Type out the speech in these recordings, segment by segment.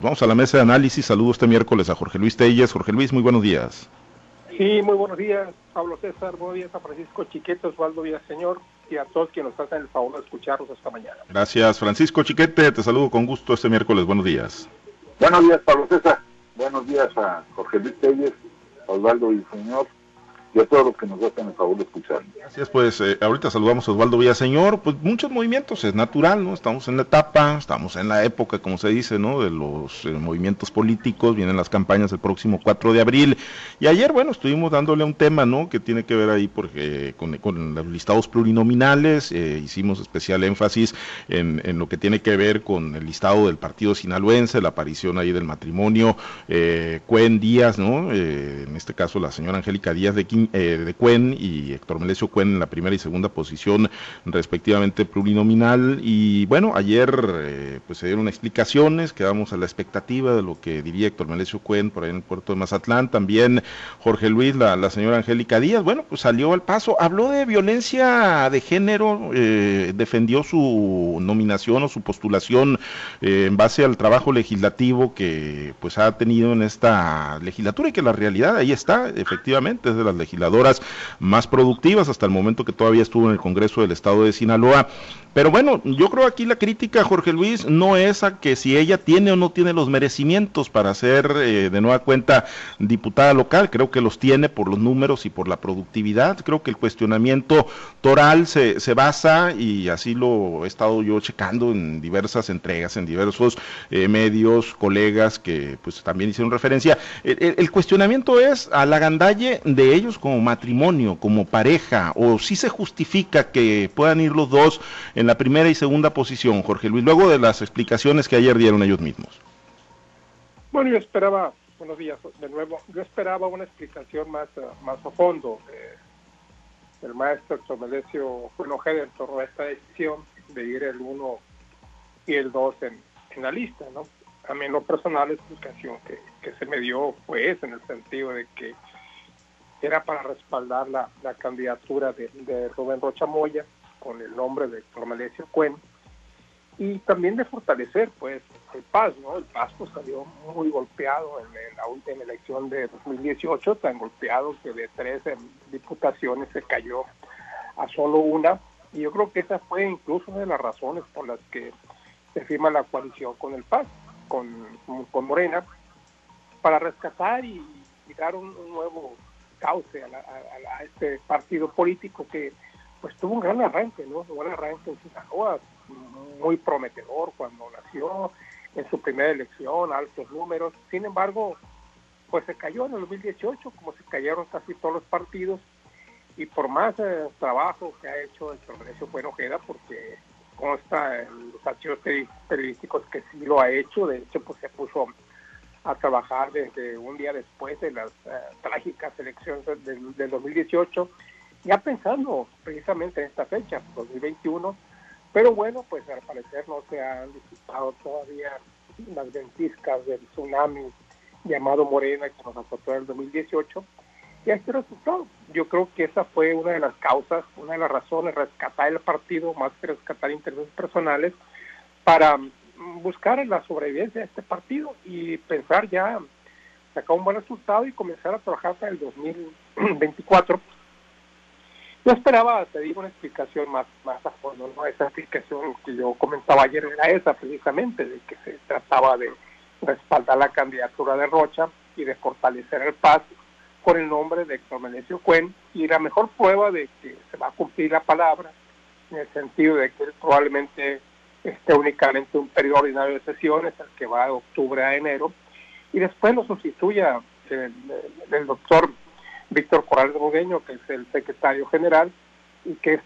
Vamos a la mesa de análisis. Saludo este miércoles a Jorge Luis Telles. Jorge Luis, muy buenos días. Sí, muy buenos días, Pablo César. Buenos días a Francisco Chiquete, Osvaldo Villaseñor y a todos quienes nos hacen el favor de escucharnos esta mañana. Gracias, Francisco Chiquete. Te saludo con gusto este miércoles. Buenos días. Buenos días, Pablo César. Buenos días a Jorge Luis Telles, Osvaldo Villaseñor y a todos los que nos hacen el favor de escuchar. Gracias, pues eh, ahorita saludamos a Osvaldo Villaseñor, pues muchos movimientos, es natural, ¿no? Estamos en la etapa, estamos en la época, como se dice, ¿no? De los eh, movimientos políticos, vienen las campañas el próximo 4 de abril, y ayer, bueno, estuvimos dándole un tema, ¿no? Que tiene que ver ahí porque con, con los listados plurinominales, eh, hicimos especial énfasis en, en, lo que tiene que ver con el listado del partido sinaloense, la aparición ahí del matrimonio Cuen Díaz, ¿no? en este caso la señora Angélica Díaz de eh, de Cuen y Héctor Melesio Cuen en la primera y segunda posición respectivamente plurinominal. Y bueno, ayer eh, pues se dieron explicaciones, quedamos a la expectativa de lo que diría Héctor Melesio Cuen por ahí en el puerto de Mazatlán, también Jorge Luis, la, señora Angélica Díaz, bueno, pues salió al paso, habló de violencia de género, eh, defendió su nominación o su postulación en base al trabajo legislativo que pues ha tenido en esta legislatura y que la realidad ahí está, efectivamente, es de las legisladoras más productivas hasta el momento que todavía estuvo en el Congreso del Estado de Sinaloa. Pero bueno, yo creo aquí la crítica, Jorge Luis, no es a que si ella tiene o no tiene los merecimientos para ser eh, de nueva cuenta diputada local, creo que los tiene por los números y por la productividad. Creo que el cuestionamiento toral se, se basa, y así lo he estado yo checando en diversas entregas, en diversos eh, medios, colegas que pues también hicieron referencia. El, el, cuestionamiento es a la gandalle de ellos como matrimonio, como pareja, o si se justifica que puedan ir los dos en la primera y segunda posición, Jorge Luis, luego de las explicaciones que ayer dieron ellos mismos. Bueno, yo esperaba, buenos días de nuevo, yo esperaba una explicación más, uh, más a fondo. Eh, el maestro Tomelecio enojado en torno a esta decisión de ir el 1 y el 2 en, en, la lista, ¿no? A mí lo personal la explicación que, que se me dio fue esa, en el sentido de que era para respaldar la, la candidatura de, Rubén Rocha Moya con el nombre de Héctor Melesio Cuen y también de fortalecer pues el PAS, ¿no? El PAS pues salió muy golpeado en, la última elección de 2018, tan golpeado que de 13 diputaciones se cayó a solo una y yo creo que esa fue incluso una de las razones por las que se firma la coalición con el PAS, con, con Morena, para rescatar y, y dar un nuevo cauce a, la, a, a, este partido político que pues tuvo un gran arranque, ¿no? Un gran arranque en Sinaloa, muy prometedor cuando nació, en su primera elección, altos números. Sin embargo, pues se cayó en el 2018, como se cayeron casi todos los partidos, y por más eh, trabajo que ha hecho el Congreso Bueno Ojeda, porque consta en los archivos periodísticos que sí lo ha hecho, de hecho, pues se puso a trabajar desde un día después de las uh, trágicas elecciones del, del, 2018, ya pensando precisamente en esta fecha, 2021, pero bueno, pues al parecer no se han disipado todavía las ventiscas del tsunami llamado Morena que nos azotó en el 2018, y este resultado. Yo creo que esa fue una de las causas, una de las razones, rescatar el partido más que rescatar intereses personales para buscar la sobrevivencia de este partido y pensar ya sacar un buen resultado y comenzar a trabajar para el 2024. Yo esperaba, te digo, una explicación más, más a fondo, ¿no? Esa explicación que yo comentaba ayer era esa precisamente, de que se trataba de respaldar la candidatura de Rocha y de fortalecer el PAS con el nombre de Héctor Menecio Cuen y la mejor prueba de que se va a cumplir la palabra en el sentido de que él probablemente esté únicamente un periodo ordinario de sesiones, el que va de octubre a enero, y después lo sustituya el, doctor Víctor Corrales Bogueño, que es el secretario general y que es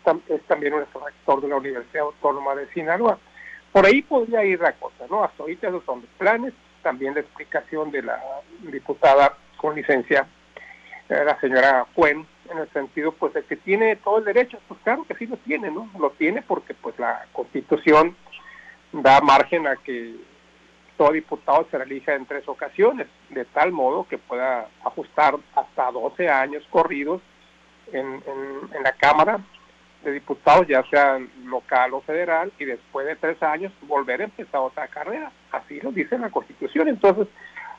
también un rector de la Universidad Autónoma de Sinaloa. Por ahí podría ir la cosa, ¿no? Hasta ahorita esos son los planes, también la explicación de la diputada con licencia, eh, la señora Cuen, en el sentido pues de que tiene todo el derecho, pues claro que sí lo tiene, ¿no? Lo tiene porque pues la constitución da margen a que todo diputado se elija en tres ocasiones, de tal modo que pueda ajustar hasta 12 años corridos en, en, en la Cámara de diputados, ya sea local o federal, y después de tres años volver a empezar otra carrera. Así lo dice la Constitución. Entonces,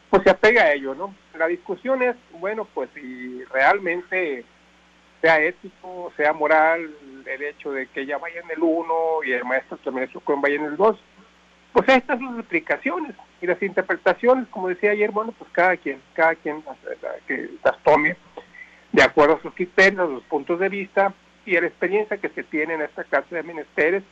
pues se apega a ello, ¿no? La discusión es, bueno, pues si realmente sea ético, sea moral, el hecho de que ella vaya en el 1 y el maestro también vaya en el 2. Pues estas son las explicaciones y las interpretaciones, como decía ayer, bueno, pues cada quien, cada quien que las tome de acuerdo a sus criterios, sus puntos de vista y la experiencia que se tiene en esta clase de menesteres,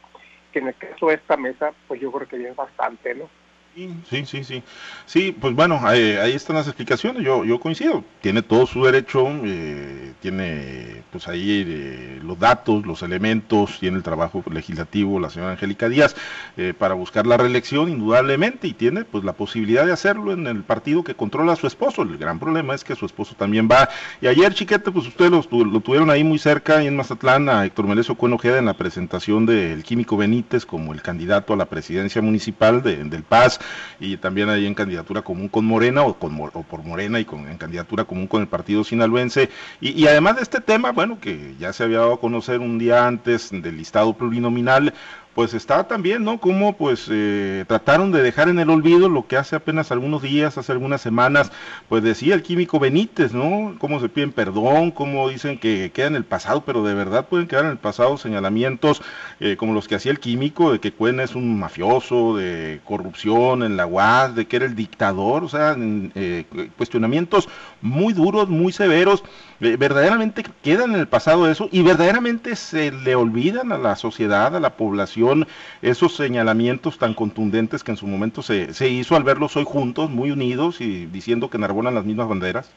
que en el caso de esta mesa, pues yo creo que es bastante, ¿no? Sí, sí, sí. Sí, pues bueno, ahí, están las explicaciones, yo, yo coincido. Tiene todo su derecho, eh, tiene pues ahí eh, los datos, los elementos, tiene el trabajo legislativo la señora Angélica Díaz eh, para buscar la reelección, indudablemente, y tiene pues la posibilidad de hacerlo en el partido que controla a su esposo. El gran problema es que su esposo también va. Y ayer, chiquete, pues ustedes lo, lo tuvieron ahí muy cerca, ahí en Mazatlán, a Héctor Melesio Cuenojeda en la presentación del Químico Benítez como el candidato a la presidencia municipal de, del Paz y también ahí en candidatura común con Morena o, con, o por Morena y con, en candidatura común con el partido sinaloense. Y, y además de este tema, bueno, que ya se había dado a conocer un día antes del listado plurinominal, pues está también, ¿no? Como pues eh, trataron de dejar en el olvido lo que hace apenas algunos días, hace algunas semanas, pues decía el químico Benítez, ¿no? Cómo se piden perdón, cómo dicen que queda en el pasado, pero de verdad pueden quedar en el pasado señalamientos eh, como los que hacía el químico, de que Cuen es un mafioso, de corrupción en la UAS, de que era el dictador, o sea, eh, cuestionamientos muy duros, muy severos, verdaderamente quedan en el pasado eso y verdaderamente se le olvidan a la sociedad, a la población, esos señalamientos tan contundentes que en su momento se, se hizo al verlos hoy juntos, muy unidos y diciendo que enarbolan las mismas banderas?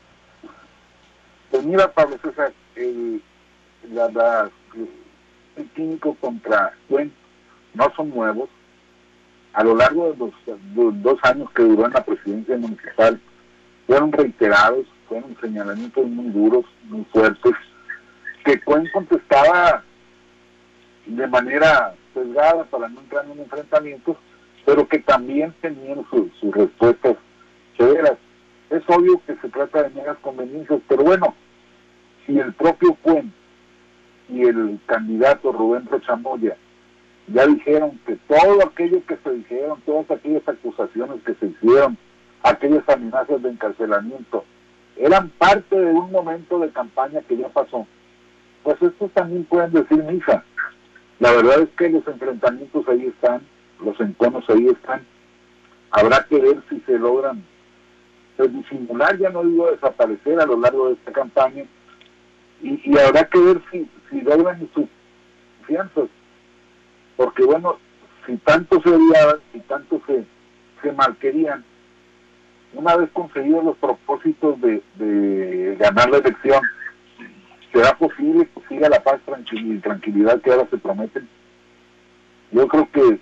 Pues mira, Pablo César, el, la, químico contra Cuen no son nuevos. A lo largo de los dos años que duró en la presidencia municipal, fueron reiterados, fueron señalamientos muy duros, muy fuertes, que Cuen contestaba de manera sesgada para no entrar en un enfrentamiento, pero que también tenían sus respuestas severas. Es obvio que se trata de meras conveniencias, pero bueno, si el propio Cuen y el candidato Rubén Rochamoya ya dijeron que todo aquello que se dijeron, todas aquellas acusaciones que se hicieron, aquellas amenazas de encarcelamiento, eran parte de un momento de campaña que ya pasó, pues estos también pueden decir misa. La verdad es que los enfrentamientos ahí están, los enconos ahí están. Habrá que ver si se logran pues, disimular, ya no digo desaparecer a lo largo de esta campaña, y, habrá que ver si, si logran sus confianzas. Porque bueno, si tanto se odiaban, si tanto se, se marquerían, una vez conseguidos los propósitos de, ganar la elección, ¿Será posible que siga la paz y tranquilidad que ahora se prometen? Yo creo que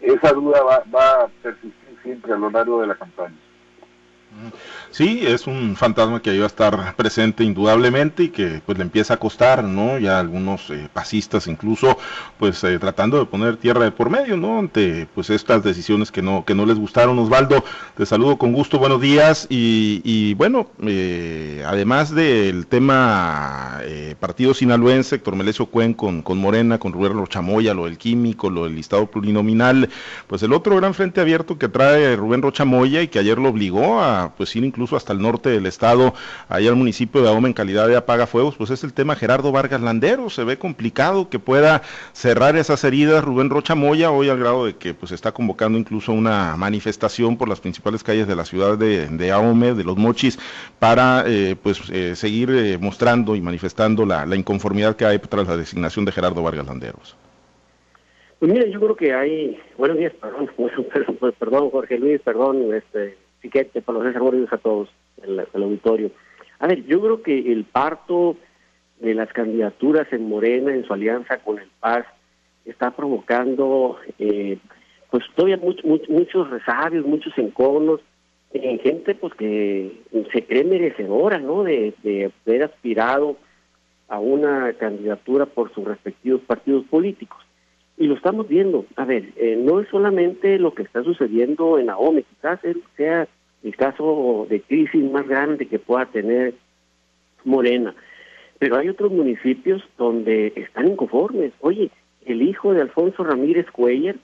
esa duda va a persistir siempre a lo largo de la campaña. Sí, es un fantasma que iba a estar presente indudablemente y que pues le empieza a costar, ¿no? Ya algunos eh, pasistas incluso pues eh, tratando de poner tierra de por medio, ¿no? Ante pues estas decisiones que no que no les gustaron. Osvaldo, te saludo con gusto, buenos días y, y bueno, eh, además del tema partido sinaloense, Héctor Melesio Cuen con, con Morena, con Rubén Rochamoya, lo del químico, lo del listado plurinominal, pues el otro gran frente abierto que trae Rubén Rochamoya y que ayer lo obligó a pues ir incluso hasta el norte del estado, allá al municipio de Ahoma en calidad de apagafuegos, pues es el tema Gerardo Vargas Landero, se ve complicado que pueda cerrar esas heridas Rubén Rocha Moya, hoy al grado de que pues está convocando incluso una manifestación por las principales calles de la ciudad de, de Ahome, de los Mochis, para eh, pues eh, seguir eh, mostrando y manifestando la, inconformidad que hay tras la designación de Gerardo Vargas Landeros. Pues mire, yo creo que hay, buenos días, perdón, perdón Jorge Luis, perdón, este, Para los César, a todos, el, auditorio. A ver, yo creo que el parto de las candidaturas en Morena, en su alianza con el PAS, está provocando eh, pues todavía muchos resabios, muchos enconos, en gente pues que se cree merecedora, ¿no? De, de haber aspirado a una candidatura por sus respectivos partidos políticos. Y lo estamos viendo. A ver, eh, no es solamente lo que está sucediendo en AOME, quizás sea el caso de crisis más grande que pueda tener Morena. pero hay otros municipios donde están inconformes. Oye, el hijo de Alfonso Ramírez Cuellar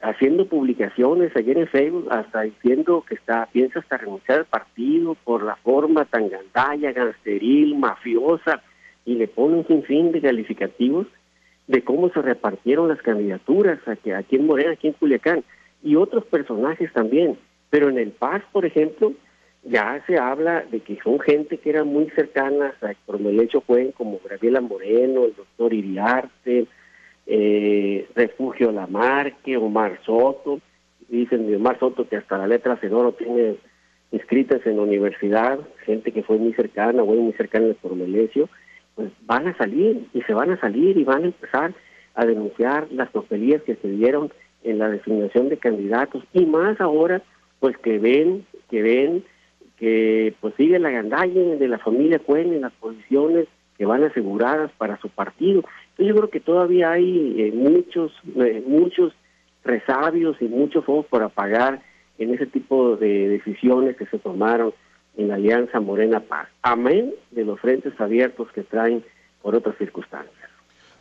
haciendo publicaciones ayer en Facebook, hasta diciendo que está piensa hasta renunciar al partido por la forma tan gandalla, gansteril, mafiosa, y le pone un sinfín de calificativos de cómo se repartieron las candidaturas aquí en Morena, aquí en Culiacán, y otros personajes también. Pero en el Paz, por ejemplo, ya se habla de que son gente que era muy cercana a Héctor Melecho Cuen, como Gabriela Moreno, el doctor Iriarte, eh, Refugio Lamarque, Omar Soto. Dicen de Omar Soto que hasta la letra C lo tiene inscritas en la universidad, gente que fue muy cercana, o muy cercana al Melecio, pues van a salir y se van a salir y van a empezar a denunciar las tropelías que se dieron en la designación de candidatos y más ahora pues que ven que ven que pues sigue la gandalla de la familia Cuen en las posiciones que van aseguradas para su partido. Entonces yo creo que todavía hay eh, muchos eh, muchos resabios y muchos focos por apagar en ese tipo de decisiones que se tomaron en la Alianza Morena Paz, amén de los frentes abiertos que traen por otras circunstancias.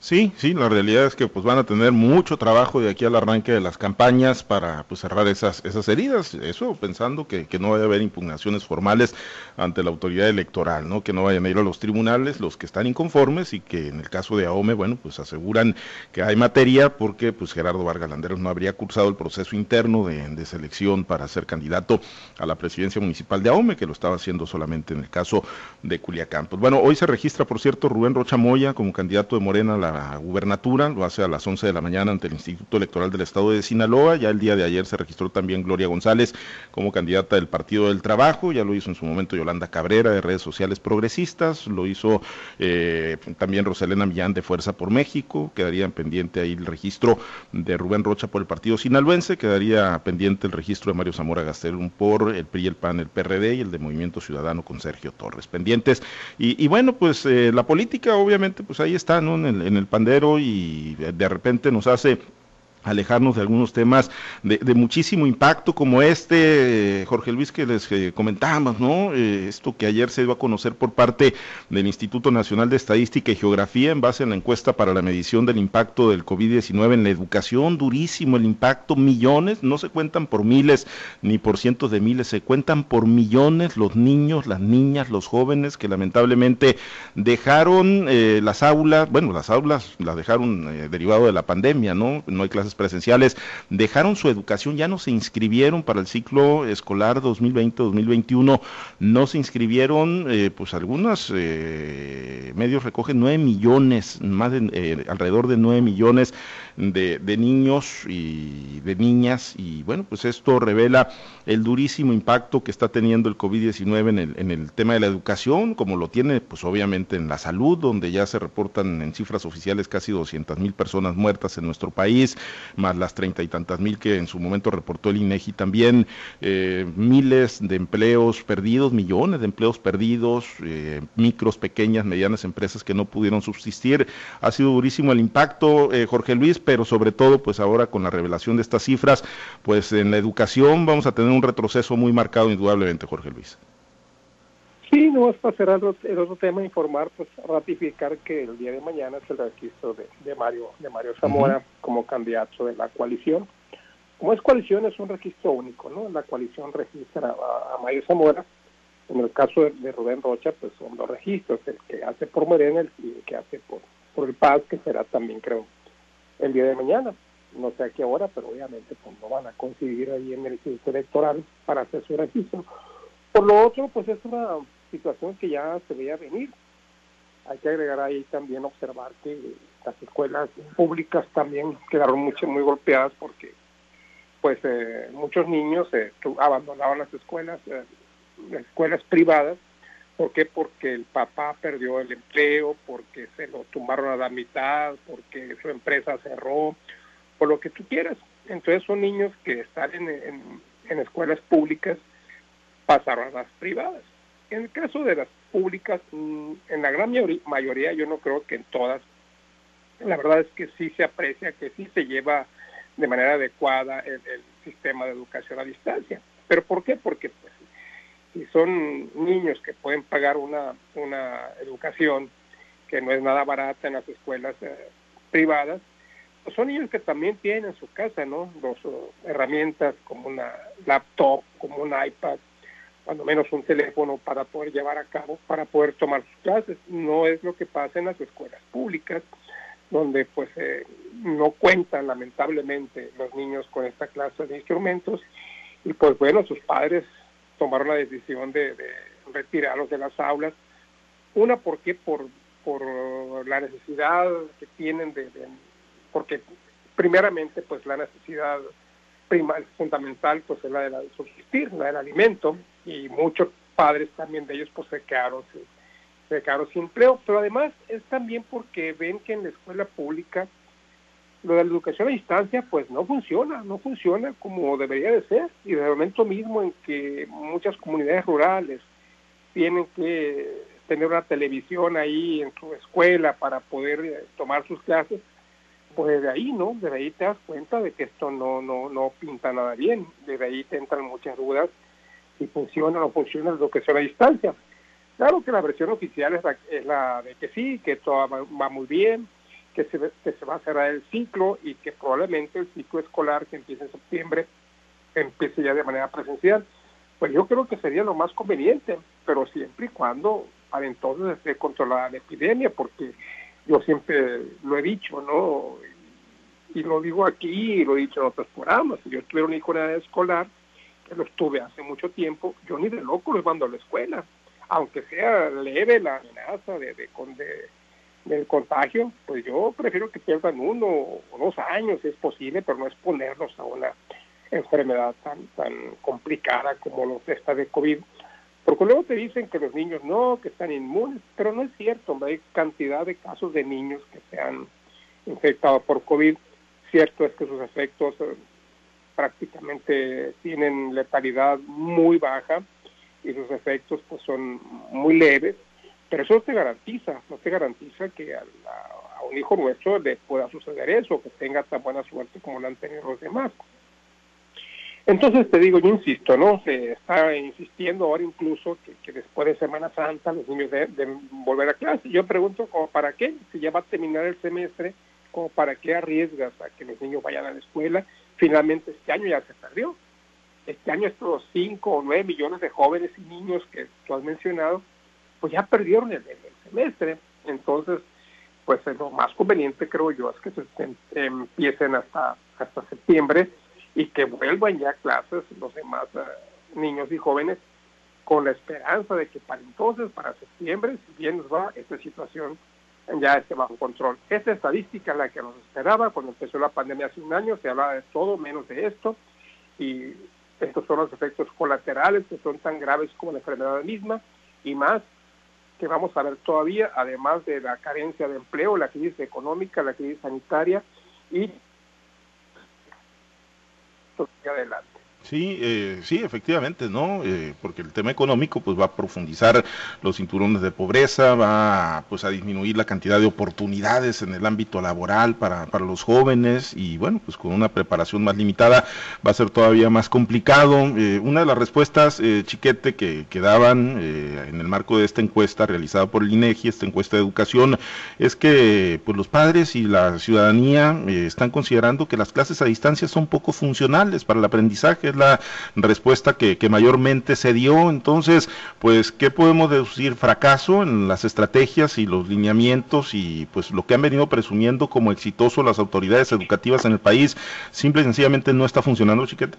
Sí, sí, la realidad es que pues van a tener mucho trabajo de aquí al arranque de las campañas para pues, cerrar esas, esas heridas, eso pensando que, que, no vaya a haber impugnaciones formales ante la autoridad electoral, ¿no? que no vayan a ir a los tribunales los que están inconformes y que en el caso de AOME, bueno, pues aseguran que hay materia porque pues Gerardo Vargas Landeros no habría cursado el proceso interno de, de selección para ser candidato a la presidencia municipal de AOME, que lo estaba haciendo solamente en el caso de Culiacán. Pues bueno, hoy se registra, por cierto, Rubén Rocha Moya como candidato de Morena a la gubernatura, lo hace a las 11 de la mañana ante el Instituto Electoral del Estado de Sinaloa, ya el día de ayer se registró también Gloria González como candidata del Partido del Trabajo, ya lo hizo en su momento Yolanda Cabrera de redes sociales progresistas, lo hizo eh, también Rosalena Millán de Fuerza por México, quedaría pendiente ahí el registro de Rubén Rocha por el Partido Sinaloense, quedaría pendiente el registro de Mario Zamora Gastelum por el PRI, el PAN, el PRD y el de Movimiento Ciudadano con Sergio Torres. Pendientes. Y, bueno, pues eh, la política obviamente pues ahí está, ¿no? En el, en el pandero y de repente nos hace alejarnos de algunos temas de, muchísimo impacto como este, Jorge Luis, que les eh, comentábamos, ¿no? Eh, esto que ayer se dio a conocer por parte del Instituto Nacional de Estadística y Geografía en base a la encuesta para la medición del impacto del COVID-19 en la educación, durísimo el impacto, millones, no se cuentan por miles ni por cientos de miles, se cuentan por millones los niños, las niñas, los jóvenes que lamentablemente dejaron eh, las aulas, bueno, las aulas las dejaron derivado de la pandemia, ¿no? No hay clases presenciales, dejaron su educación, ya no se inscribieron para el ciclo escolar 2020-2021, no se inscribieron, eh, pues algunos eh, medios recogen 9 millones, más de, eh, alrededor de 9 millones de, de, niños y de niñas, y bueno, pues esto revela el durísimo impacto que está teniendo el COVID-19 en el, en el tema de la educación, como lo tiene, pues obviamente en la salud, donde ya se reportan en cifras oficiales casi 200 mil personas muertas en nuestro país, más las treinta y tantas mil que en su momento reportó el INEGI también, eh, miles de empleos perdidos, millones de empleos perdidos, eh, micros, pequeñas, medianas empresas que no pudieron subsistir. Ha sido durísimo el impacto, eh, Jorge Luis, pero sobre todo, pues ahora con la revelación de estas cifras, pues en la educación vamos a tener un retroceso muy marcado indudablemente, Jorge Luis. Sí, no es para cerrar el otro tema, informar, pues ratificar que el día de mañana es el registro de, Mario de Mario Zamora como candidato de la coalición. Como es coalición, es un registro único, ¿no? La coalición registra a, Mario Zamora. En el caso de, Rubén Rocha, pues son dos registros, el que hace por Morena y el que hace por, por el Paz, que será también, creo, el día de mañana. No sé a qué hora, pero obviamente pues, no van a conseguir ahí en el instituto electoral para hacer su registro. Por lo otro, pues es una situación que ya se veía venir. Hay que agregar ahí también observar que las escuelas públicas también quedaron mucho, muy golpeadas porque pues eh, muchos niños eh, abandonaban las escuelas, eh, las escuelas privadas. ¿Por qué? Porque el papá perdió el empleo, porque se lo tumbaron a la mitad, porque su empresa cerró, por lo que tú quieras. Entonces son niños que están en, en escuelas públicas pasaron a las privadas. En el caso de las públicas, mm, en la gran mayoría, yo no creo que en todas, la verdad es que sí se aprecia, que sí se lleva de manera adecuada el, sistema de educación a distancia. ¿Pero por qué? Porque pues, si son niños que pueden pagar una, una educación que no es nada barata en las escuelas eh, privadas, pues son niños que también tienen en su casa, ¿no? Dos herramientas como una laptop, como un iPad, cuando menos un teléfono para poder llevar a cabo, para poder tomar sus clases. No es lo que pasa en las escuelas públicas, donde pues eh, no cuentan lamentablemente los niños con esta clase de instrumentos y pues bueno, sus padres tomaron la decisión de, retirarlos de las aulas. Una, porque por, por la necesidad que tienen de, porque primeramente pues la necesidad fundamental pues es la de la de subsistir, la del alimento y muchos padres también de ellos pues se quedaron, se quedaron sin empleo, pero además es también porque ven que en la escuela pública lo de la educación a distancia pues no funciona, no funciona como debería de ser. Y de momento mismo en que muchas comunidades rurales tienen que tener una televisión ahí en su escuela para poder eh, tomar sus clases, pues desde ahí, ¿no? Desde ahí te das cuenta de que esto no, no, no pinta nada bien, desde ahí te entran muchas dudas si funciona o no funciona la educación a distancia. Claro que la versión oficial es la, es la de que sí, que todo va muy bien, que se, que se va a cerrar el ciclo y que probablemente el ciclo escolar que empiece en septiembre empiece ya de manera presencial. Pues yo creo que sería lo más conveniente, pero siempre y cuando para entonces esté controlada la epidemia, porque yo siempre lo he dicho, ¿no? Y lo digo aquí y lo he dicho en otros programas. Si yo tuviera un hijo escolar, que lo estuve hace mucho tiempo, yo ni de loco lo mando a la escuela, aunque sea leve la amenaza de, de, de del contagio, pues yo prefiero que pierdan uno o dos años, si es posible, pero no exponerlos a una enfermedad tan, tan complicada como los esta de COVID. Porque luego te dicen que los niños no, que están inmunes, pero no es cierto, hay cantidad de casos de niños que se han infectado por COVID. Cierto es que sus efectos eh, prácticamente tienen letalidad muy baja y sus efectos pues son muy leves, pero eso no te garantiza, no te garantiza que a, un hijo nuestro le pueda suceder eso, que tenga tan buena suerte como lo han tenido los demás. Entonces te digo, yo insisto, ¿no? Se está insistiendo ahora incluso que, después de Semana Santa los niños deben volver a clase. Yo pregunto, ¿como para qué? Si ya va a terminar el semestre, ¿como para qué arriesgas a que los niños vayan a la escuela? Finalmente este año ya se perdió. Este año estos 5 o 9 millones de jóvenes y niños que tú has mencionado, pues ya perdieron el, semestre. Entonces, pues lo más conveniente creo yo es que se empiecen hasta, hasta septiembre y que vuelvan ya clases los demás eh, niños y jóvenes con la esperanza de que para entonces, para septiembre, si bien nos va, esta situación ya esté bajo control. Esta estadística es la que nos esperaba cuando empezó la pandemia hace un año, se hablaba de todo menos de esto y estos son los efectos colaterales que son tan graves como la enfermedad misma y más que vamos a ver todavía, además de la carencia de empleo, la crisis económica, la crisis sanitaria y adelante. Sí, eh, sí, efectivamente, ¿no? Eh, porque el tema económico pues va a profundizar los cinturones de pobreza, va pues a disminuir la cantidad de oportunidades en el ámbito laboral para, para los jóvenes y bueno, pues con una preparación más limitada va a ser todavía más complicado. Eh, una de las respuestas, Chiquete, que, que daban en el marco de esta encuesta realizada por el INEGI, esta encuesta de educación, es que pues los padres y la ciudadanía están considerando que las clases a distancia son poco funcionales para el aprendizaje la respuesta que, mayormente se dio. Entonces, pues, ¿qué podemos deducir? Fracaso en las estrategias y los lineamientos y pues lo que han venido presumiendo como exitoso las autoridades educativas en el país, simple y sencillamente no está funcionando, chiquete.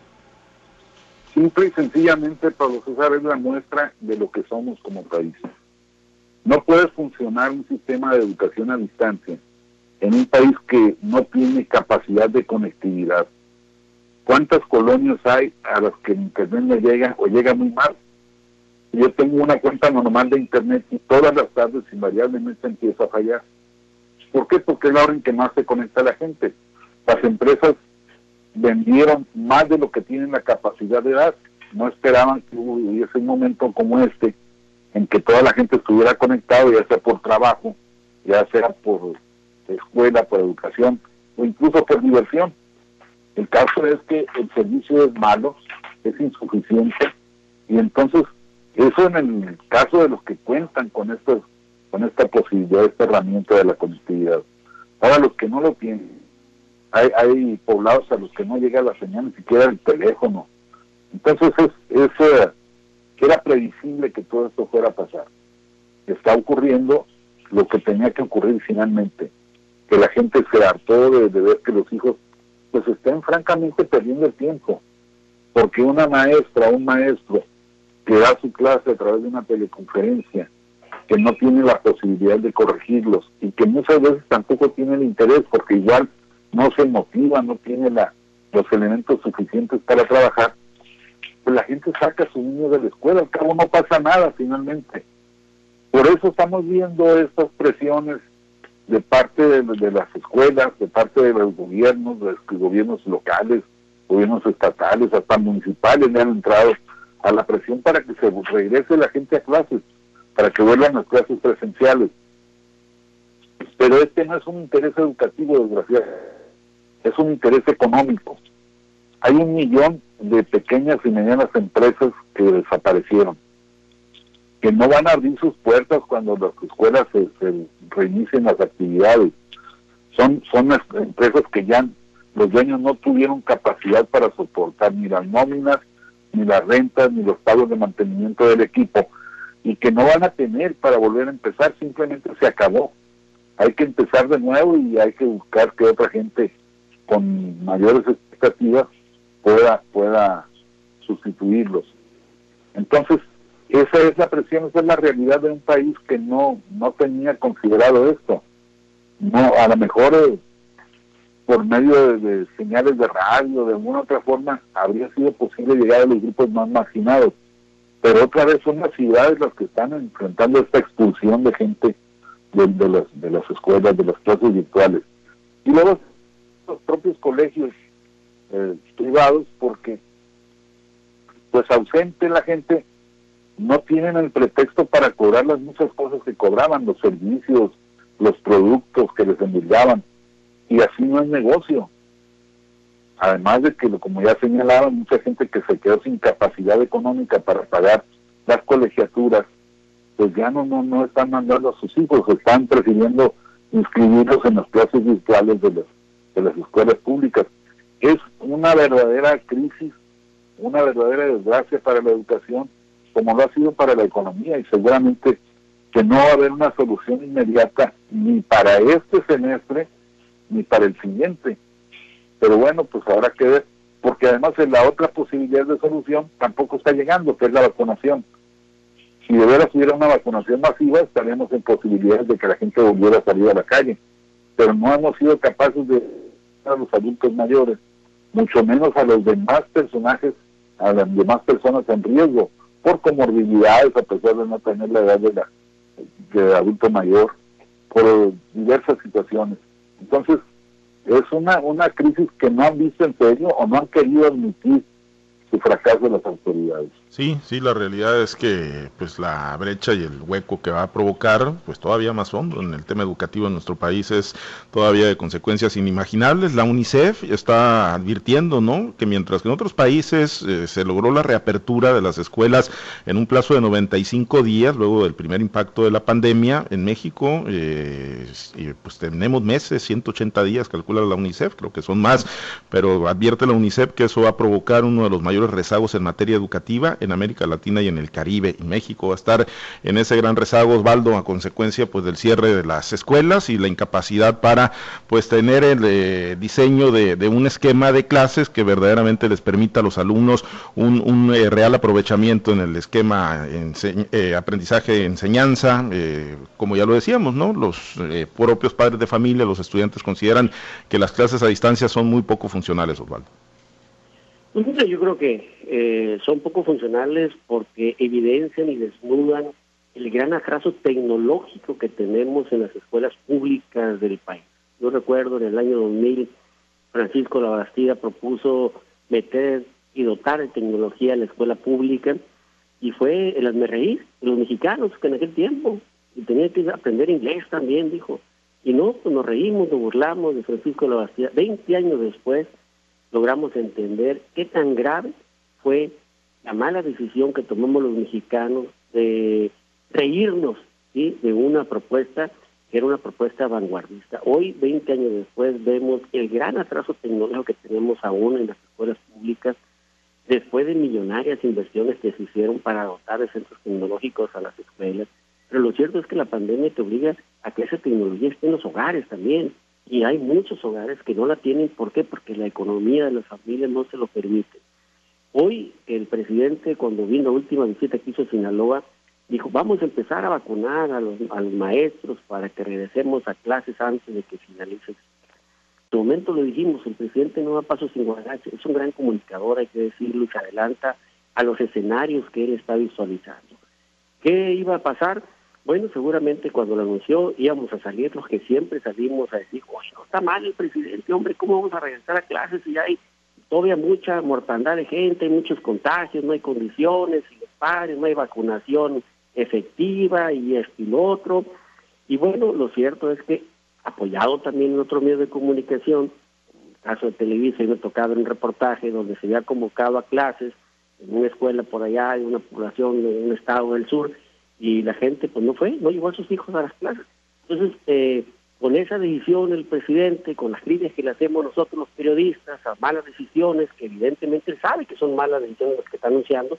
Simple y sencillamente, Pablo César, es la muestra de lo que somos como país. No puede funcionar un sistema de educación a distancia en un país que no tiene capacidad de conectividad, ¿Cuántas colonias hay a las que el Internet no llega o llega muy mal? Yo tengo una cuenta normal de Internet y todas las tardes invariablemente empieza a fallar. ¿Por qué? Porque es la hora en que más se conecta la gente. Las empresas vendieron más de lo que tienen la capacidad de dar. No esperaban que hubiese un momento como este en que toda la gente estuviera conectada, ya sea por trabajo, ya sea por escuela, por educación o incluso por diversión. El caso es que el servicio es malo, es insuficiente, y entonces eso en el caso de los que cuentan con estos con esta posibilidad, esta herramienta de la conectividad. Ahora los que no lo tienen, hay, hay poblados a los que no llega la señal ni siquiera el teléfono. Entonces es, es eh, era previsible que todo esto fuera a pasar. Está ocurriendo lo que tenía que ocurrir finalmente, que la gente se hartó de, de ver que los hijos pues estén francamente perdiendo el tiempo, porque una maestra o un maestro que da su clase a través de una teleconferencia, que no tiene la posibilidad de corregirlos y que muchas veces tampoco tiene el interés porque igual no se motiva, no tiene la, los elementos suficientes para trabajar, pues la gente saca a su niño de la escuela, al cabo no pasa nada finalmente. Por eso estamos viendo estas presiones de parte de, las escuelas, de parte de los gobiernos, de los gobiernos locales, gobiernos estatales, hasta municipales, le han entrado a la presión para que se regrese la gente a clases, para que vuelvan las clases presenciales. Pero este no es un interés educativo, desgraciadamente, es un interés económico. Hay un millón de pequeñas y medianas empresas que desaparecieron, que no van a abrir sus puertas cuando las escuelas se, reinicien las actividades. Son, son empresas que ya los dueños no tuvieron capacidad para soportar ni las nóminas, ni las rentas, ni los pagos de mantenimiento del equipo, y que no van a tener para volver a empezar, simplemente se acabó. Hay que empezar de nuevo y hay que buscar que otra gente con mayores expectativas pueda, pueda sustituirlos. Entonces, esa es la presión, esa es la realidad de un país que no, no tenía considerado esto. No, a lo mejor eh, por medio de, señales de radio, de alguna otra forma, habría sido posible llegar a los grupos más marginados. Pero otra vez son las ciudades las que están enfrentando esta expulsión de gente de, las, de las escuelas, de las clases virtuales. Y luego los propios colegios eh, privados porque pues ausente la gente no tienen el pretexto para cobrar las muchas cosas que cobraban, los servicios, los productos que les enviaban y así no es negocio. Además de que, como ya señalaba, mucha gente que se quedó sin capacidad económica para pagar las colegiaturas, pues ya no, no, no están mandando a sus hijos, están prefiriendo inscribirlos en las clases virtuales de las, de las escuelas públicas es una verdadera crisis, una verdadera desgracia para la educación, como lo ha sido para la economía, y seguramente que no va a haber una solución inmediata ni para este semestre ni para el siguiente. Pero bueno, pues habrá que ver, porque además la otra posibilidad de solución tampoco está llegando, que es la vacunación. Si de veras hubiera una vacunación masiva, estaríamos en posibilidades de que la gente volviera a salir a la calle. Pero no hemos sido capaces de a los adultos mayores mucho menos a los demás personajes, a las demás personas en riesgo, por comorbilidades, a pesar de no tener la edad de, la, de adulto mayor, por diversas situaciones. Entonces, es una, una crisis que no han visto en serio o no han querido admitir su fracaso de las autoridades. Sí, sí, la realidad es que pues la brecha y el hueco que va a provocar, pues todavía más hondo en el tema educativo en nuestro país es todavía de consecuencias inimaginables. La UNICEF está advirtiendo, ¿no? Que mientras que en otros países eh, se logró la reapertura de las escuelas en un plazo de 95 días luego del primer impacto de la pandemia en México, eh, pues tenemos meses, 180 días, calcula la UNICEF, creo que son más, pero advierte la UNICEF que eso va a provocar uno de los mayores rezagos en materia educativa en América Latina y en el Caribe. Y México va a estar en ese gran rezago, Osvaldo, a consecuencia pues del cierre de las escuelas y la incapacidad para pues tener el eh, diseño de, un esquema de clases que verdaderamente les permita a los alumnos un, eh, real aprovechamiento en el esquema eh, aprendizaje enseñanza, como ya lo decíamos, ¿no? Los propios padres de familia, los estudiantes consideran que las clases a distancia son muy poco funcionales, Osvaldo. Yo creo que eh, son poco funcionales porque evidencian y desnudan el gran atraso tecnológico que tenemos en las escuelas públicas del país. Yo recuerdo en el año 2000, Francisco Labastida propuso meter y dotar de tecnología a la escuela pública y fue el asmerreír los mexicanos que en aquel tiempo y tenía que aprender inglés también, dijo. Y no, pues nos reímos, nos burlamos de Francisco Labastida. Veinte años después, logramos entender qué tan grave fue la mala decisión que tomamos los mexicanos de reírnos ¿sí? de una propuesta que era una propuesta vanguardista. Hoy, 20 años después, vemos el gran atraso tecnológico que tenemos aún en las escuelas públicas, después de millonarias inversiones que se hicieron para dotar de centros tecnológicos a las escuelas. Pero lo cierto es que la pandemia te obliga a que esa tecnología esté en los hogares también. Y hay muchos hogares que no la tienen. ¿Por qué? Porque la economía de las familias no se lo permite. Hoy el presidente, cuando vino la última visita que hizo a Sinaloa, dijo, vamos a empezar a vacunar a los, maestros para que regresemos a clases antes de que finalice. En su momento lo dijimos, el presidente no da paso sin guarache, es un gran comunicador, hay que decirlo, y se adelanta a los escenarios que él está visualizando. ¿Qué iba a pasar? Bueno, seguramente cuando lo anunció íbamos a salir los que siempre salimos a decir, oye, no está mal el presidente, hombre, ¿cómo vamos a regresar a clases si hay todavía mucha mortandad de gente, hay muchos contagios, no hay condiciones, y los no hay vacunación efectiva y esto y lo otro. Y bueno, lo cierto es que, apoyado también en otro medio de comunicación, en el caso de Televisa, me tocado un reportaje donde se había convocado a clases en una escuela por allá, de una población de un estado del sur, y la gente pues no fue, no llevó a sus hijos a las clases. Entonces, eh, con esa decisión el presidente, con las críticas que le hacemos nosotros los periodistas a malas decisiones, que evidentemente él sabe que son malas decisiones las que está anunciando,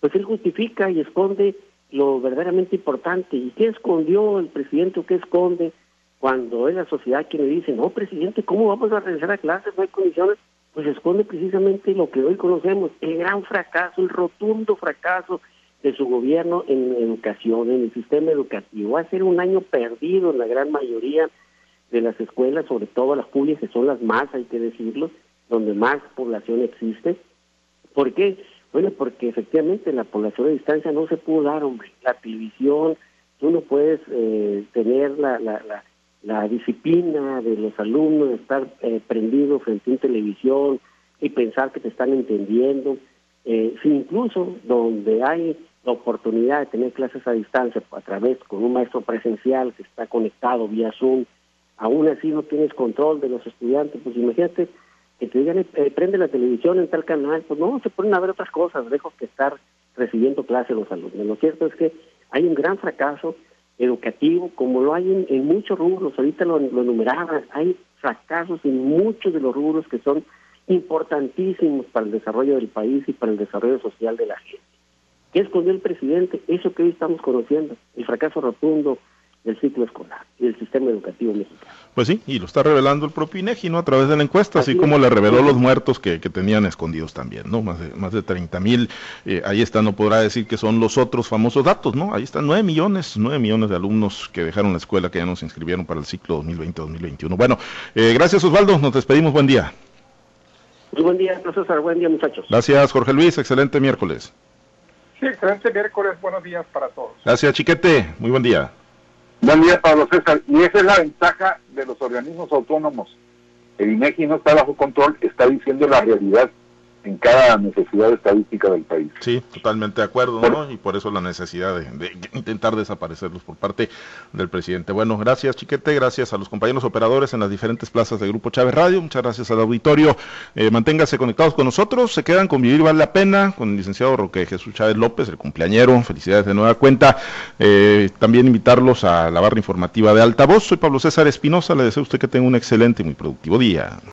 pues él justifica y esconde lo verdaderamente importante. ¿Y qué escondió el presidente o qué esconde cuando es la sociedad quien le dice, no, presidente, ¿cómo vamos a regresar a clases? No hay condiciones. Pues esconde precisamente lo que hoy conocemos, el gran fracaso, el rotundo fracaso de su gobierno en educación, en el sistema educativo. Va a ser un año perdido en la gran mayoría de las escuelas, sobre todo las públicas, que son las más, hay que decirlo, donde más población existe. ¿Por qué? Bueno, porque efectivamente la población de distancia no se pudo dar, hombre. La televisión, tú no puedes eh, tener la, la, la, disciplina de los alumnos, estar eh, prendido frente a una televisión y pensar que te están entendiendo. Eh, si incluso donde hay la oportunidad de tener clases a distancia a través con un maestro presencial que está conectado vía Zoom, aún así no tienes control de los estudiantes, pues imagínate que te digan, eh, prende la televisión en tal canal, pues no, se ponen a ver otras cosas, lejos que estar recibiendo clases los alumnos. Lo cierto es que hay un gran fracaso educativo, como lo hay en, muchos rubros, ahorita lo, lo enumeraba, hay fracasos en muchos de los rubros que son importantísimos para el desarrollo del país y para el desarrollo social de la gente. ¿Qué escondió el presidente? Eso que hoy estamos conociendo, el fracaso rotundo del ciclo escolar y del sistema educativo mexicano. Pues sí, y lo está revelando el propio INEGI, ¿no? A través de la encuesta, así, como le reveló los muertos que, tenían escondidos también, ¿no? Más de, más de 30 mil, eh, ahí está, no podrá decir que son los otros famosos datos, ¿no? Ahí están 9 millones, 9 millones de alumnos que dejaron la escuela, que ya no se inscribieron para el ciclo 2020-2021. Bueno, eh, gracias Osvaldo, nos despedimos, buen día. Muy buen día, profesor, buen día muchachos. Gracias Jorge Luis, excelente miércoles. Sí, excelente miércoles, buenos días para todos. Gracias Chiquete, muy buen día. Buen día, Pablo César. Y esa es la ventaja de los organismos autónomos. El INEGI no está bajo control, está diciendo la realidad en cada necesidad estadística del país. Sí, totalmente de acuerdo, ¿no? Y por eso la necesidad de, intentar desaparecerlos por parte del presidente. Bueno, gracias Chiquete, gracias a los compañeros operadores en las diferentes plazas de Grupo Chávez Radio, muchas gracias al auditorio. Eh, manténgase conectados con nosotros, se quedan con Vivir Vale la Pena, con el licenciado Roque Jesús Chávez López, el cumpleañero, felicidades de nueva cuenta. Eh, también invitarlos a la barra informativa de Altavoz. Soy Pablo César Espinosa, le deseo a usted que tenga un excelente y muy productivo día.